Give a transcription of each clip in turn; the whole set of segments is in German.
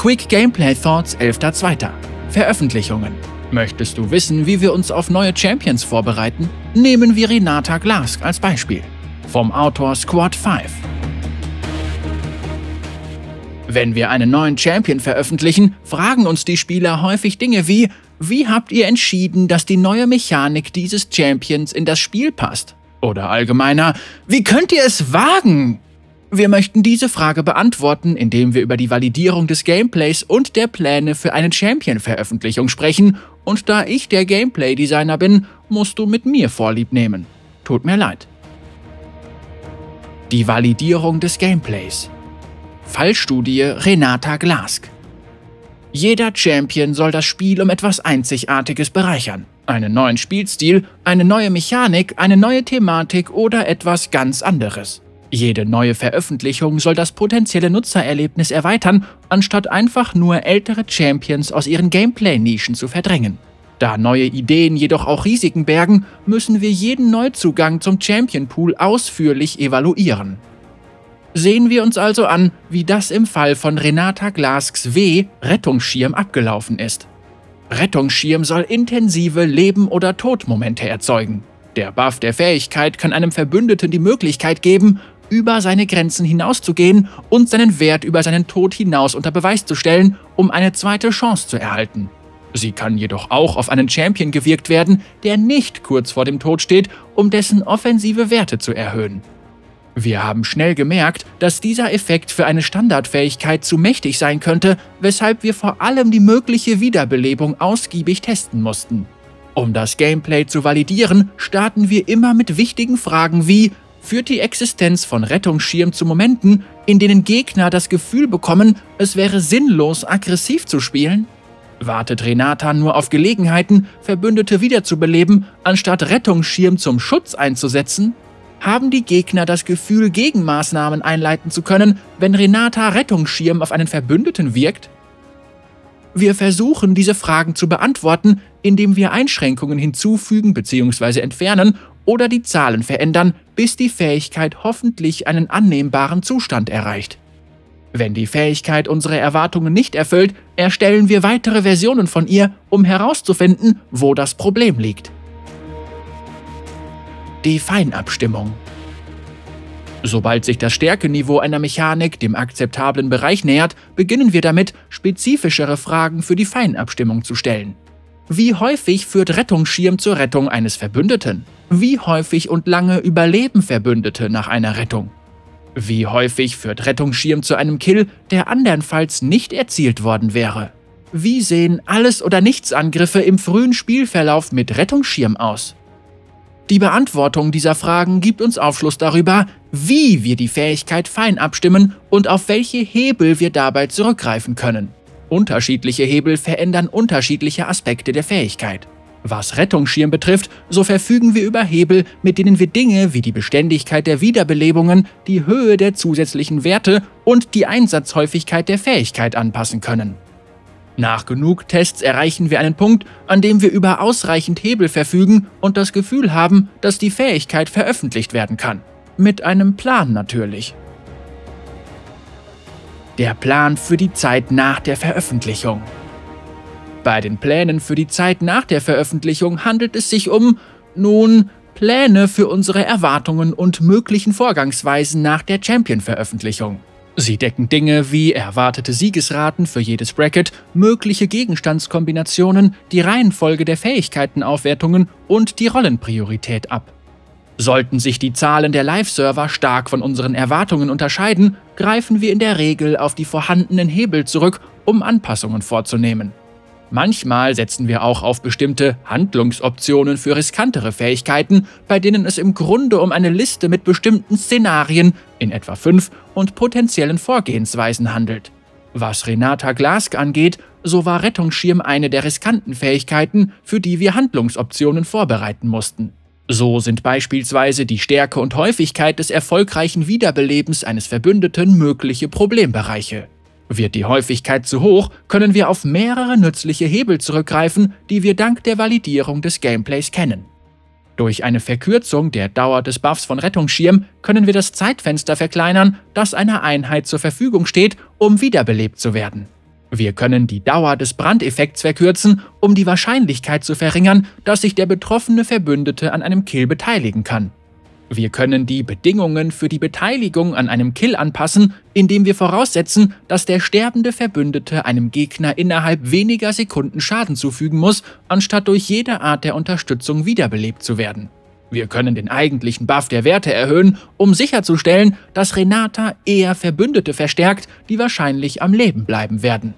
Quick Gameplay Thoughts 11.02. Veröffentlichungen. Möchtest du wissen, wie wir uns auf neue Champions vorbereiten? Nehmen wir Renata Glask als Beispiel. Vom Autor Squad 5. Wenn wir einen neuen Champion veröffentlichen, fragen uns die Spieler häufig Dinge wie, wie habt ihr entschieden, dass die neue Mechanik dieses Champions in das Spiel passt? Oder allgemeiner, wie könnt ihr es wagen? Wir möchten diese Frage beantworten, indem wir über die Validierung des Gameplays und der Pläne für eine Champion-Veröffentlichung sprechen, und da ich der Gameplay-Designer bin, musst du mit mir Vorlieb nehmen. Tut mir leid. Die Validierung des Gameplays. Fallstudie Renata Glask. Jeder Champion soll das Spiel um etwas Einzigartiges bereichern. Einen neuen Spielstil, eine neue Mechanik, eine neue Thematik oder etwas ganz anderes. Jede neue Veröffentlichung soll das potenzielle Nutzererlebnis erweitern, anstatt einfach nur ältere Champions aus ihren Gameplay-Nischen zu verdrängen. Da neue Ideen jedoch auch Risiken bergen, müssen wir jeden Neuzugang zum Champion Pool ausführlich evaluieren. Sehen wir uns also an, wie das im Fall von Renata Glasks W Rettungsschirm abgelaufen ist. Rettungsschirm soll intensive Leben- oder Todmomente erzeugen. Der Buff der Fähigkeit kann einem Verbündeten die Möglichkeit geben, über seine Grenzen hinauszugehen und seinen Wert über seinen Tod hinaus unter Beweis zu stellen, um eine zweite Chance zu erhalten. Sie kann jedoch auch auf einen Champion gewirkt werden, der nicht kurz vor dem Tod steht, um dessen offensive Werte zu erhöhen. Wir haben schnell gemerkt, dass dieser Effekt für eine Standardfähigkeit zu mächtig sein könnte, weshalb wir vor allem die mögliche Wiederbelebung ausgiebig testen mussten. Um das Gameplay zu validieren, starten wir immer mit wichtigen Fragen wie Führt die Existenz von Rettungsschirm zu Momenten, in denen Gegner das Gefühl bekommen, es wäre sinnlos, aggressiv zu spielen? Wartet Renata nur auf Gelegenheiten, Verbündete wiederzubeleben, anstatt Rettungsschirm zum Schutz einzusetzen? Haben die Gegner das Gefühl, Gegenmaßnahmen einleiten zu können, wenn Renata Rettungsschirm auf einen Verbündeten wirkt? Wir versuchen, diese Fragen zu beantworten, indem wir Einschränkungen hinzufügen bzw. entfernen oder die Zahlen verändern, bis die Fähigkeit hoffentlich einen annehmbaren Zustand erreicht. Wenn die Fähigkeit unsere Erwartungen nicht erfüllt, erstellen wir weitere Versionen von ihr, um herauszufinden, wo das Problem liegt. Die Feinabstimmung Sobald sich das Stärkeniveau einer Mechanik dem akzeptablen Bereich nähert, beginnen wir damit, spezifischere Fragen für die Feinabstimmung zu stellen. Wie häufig führt Rettungsschirm zur Rettung eines Verbündeten? Wie häufig und lange überleben Verbündete nach einer Rettung? Wie häufig führt Rettungsschirm zu einem Kill, der andernfalls nicht erzielt worden wäre? Wie sehen Alles- oder Nichts-Angriffe im frühen Spielverlauf mit Rettungsschirm aus? Die Beantwortung dieser Fragen gibt uns Aufschluss darüber, wie wir die Fähigkeit fein abstimmen und auf welche Hebel wir dabei zurückgreifen können. Unterschiedliche Hebel verändern unterschiedliche Aspekte der Fähigkeit. Was Rettungsschirm betrifft, so verfügen wir über Hebel, mit denen wir Dinge wie die Beständigkeit der Wiederbelebungen, die Höhe der zusätzlichen Werte und die Einsatzhäufigkeit der Fähigkeit anpassen können. Nach genug Tests erreichen wir einen Punkt, an dem wir über ausreichend Hebel verfügen und das Gefühl haben, dass die Fähigkeit veröffentlicht werden kann. Mit einem Plan natürlich. Der Plan für die Zeit nach der Veröffentlichung. Bei den Plänen für die Zeit nach der Veröffentlichung handelt es sich um, nun, Pläne für unsere Erwartungen und möglichen Vorgangsweisen nach der Champion-Veröffentlichung. Sie decken Dinge wie erwartete Siegesraten für jedes Bracket, mögliche Gegenstandskombinationen, die Reihenfolge der Fähigkeitenaufwertungen und die Rollenpriorität ab. Sollten sich die Zahlen der Live-Server stark von unseren Erwartungen unterscheiden, greifen wir in der Regel auf die vorhandenen Hebel zurück, um Anpassungen vorzunehmen. Manchmal setzen wir auch auf bestimmte Handlungsoptionen für riskantere Fähigkeiten, bei denen es im Grunde um eine Liste mit bestimmten Szenarien, in etwa fünf, und potenziellen Vorgehensweisen handelt. Was Renata Glask angeht, so war Rettungsschirm eine der riskanten Fähigkeiten, für die wir Handlungsoptionen vorbereiten mussten. So sind beispielsweise die Stärke und Häufigkeit des erfolgreichen Wiederbelebens eines Verbündeten mögliche Problembereiche. Wird die Häufigkeit zu hoch, können wir auf mehrere nützliche Hebel zurückgreifen, die wir dank der Validierung des Gameplays kennen. Durch eine Verkürzung der Dauer des Buffs von Rettungsschirm können wir das Zeitfenster verkleinern, das einer Einheit zur Verfügung steht, um wiederbelebt zu werden. Wir können die Dauer des Brandeffekts verkürzen, um die Wahrscheinlichkeit zu verringern, dass sich der betroffene Verbündete an einem Kill beteiligen kann. Wir können die Bedingungen für die Beteiligung an einem Kill anpassen, indem wir voraussetzen, dass der sterbende Verbündete einem Gegner innerhalb weniger Sekunden Schaden zufügen muss, anstatt durch jede Art der Unterstützung wiederbelebt zu werden. Wir können den eigentlichen Buff der Werte erhöhen, um sicherzustellen, dass Renata eher Verbündete verstärkt, die wahrscheinlich am Leben bleiben werden.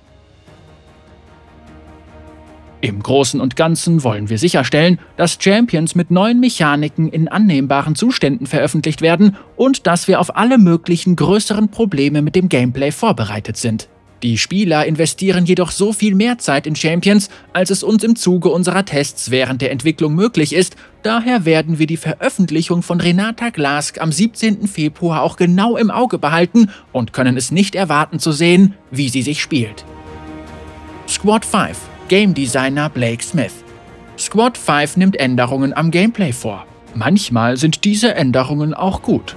Im Großen und Ganzen wollen wir sicherstellen, dass Champions mit neuen Mechaniken in annehmbaren Zuständen veröffentlicht werden und dass wir auf alle möglichen größeren Probleme mit dem Gameplay vorbereitet sind. Die Spieler investieren jedoch so viel mehr Zeit in Champions, als es uns im Zuge unserer Tests während der Entwicklung möglich ist, daher werden wir die Veröffentlichung von Renata Glask am 17. Februar auch genau im Auge behalten und können es nicht erwarten zu sehen, wie sie sich spielt. Squad 5 Game Designer Blake Smith. Squad 5 nimmt Änderungen am Gameplay vor. Manchmal sind diese Änderungen auch gut.